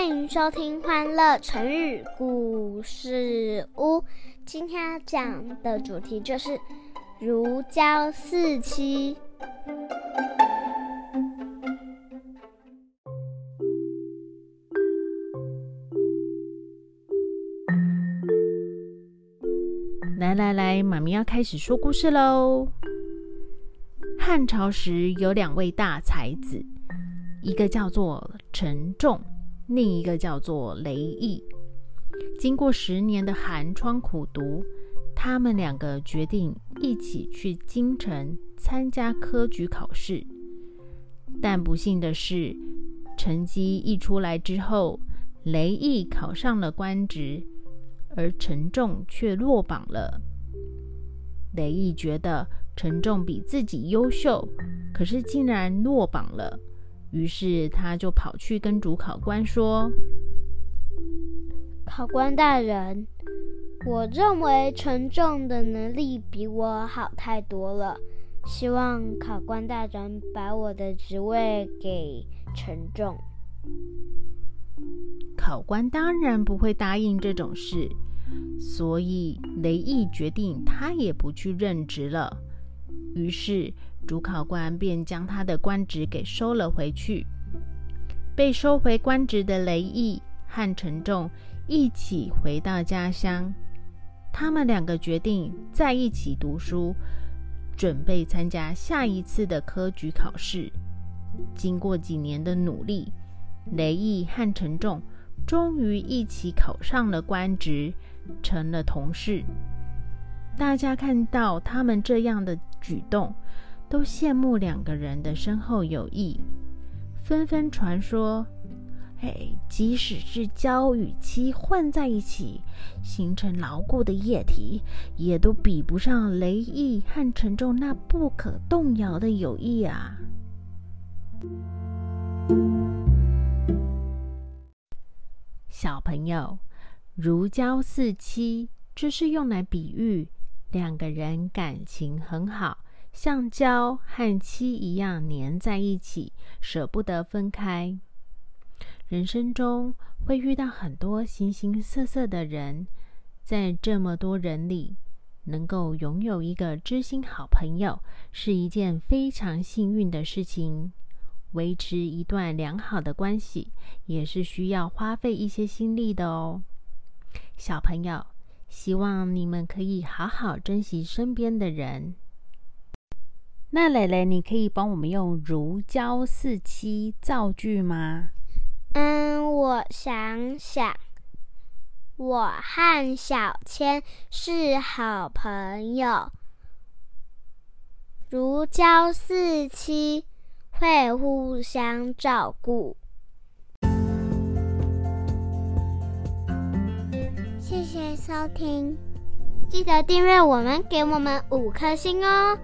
欢迎收听《欢乐成语故事屋》。今天要讲的主题就是“如胶似漆”。来来来，妈咪要开始说故事喽。汉朝时有两位大才子，一个叫做陈仲。另一个叫做雷毅。经过十年的寒窗苦读，他们两个决定一起去京城参加科举考试。但不幸的是，成绩一出来之后，雷毅考上了官职，而陈仲却落榜了。雷毅觉得陈仲比自己优秀，可是竟然落榜了。于是他就跑去跟主考官说：“考官大人，我认为陈仲的能力比我好太多了，希望考官大人把我的职位给陈仲。”考官当然不会答应这种事，所以雷毅决定他也不去任职了。于是。主考官便将他的官职给收了回去。被收回官职的雷毅和陈仲一起回到家乡，他们两个决定在一起读书，准备参加下一次的科举考试。经过几年的努力，雷毅和陈仲终于一起考上了官职，成了同事。大家看到他们这样的举动。都羡慕两个人的深厚友谊，纷纷传说：“哎，即使是胶与漆混在一起，形成牢固的液体，也都比不上雷毅和陈重那不可动摇的友谊啊！”小朋友，如胶似漆，这是用来比喻两个人感情很好。像胶和漆一样粘在一起，舍不得分开。人生中会遇到很多形形色色的人，在这么多人里，能够拥有一个知心好朋友，是一件非常幸运的事情。维持一段良好的关系，也是需要花费一些心力的哦。小朋友，希望你们可以好好珍惜身边的人。那蕾蕾，你可以帮我们用“如胶似漆”造句吗？嗯，我想想，我和小千是好朋友，如胶似漆，会互相照顾。谢谢收听，记得订阅我们，给我们五颗星哦。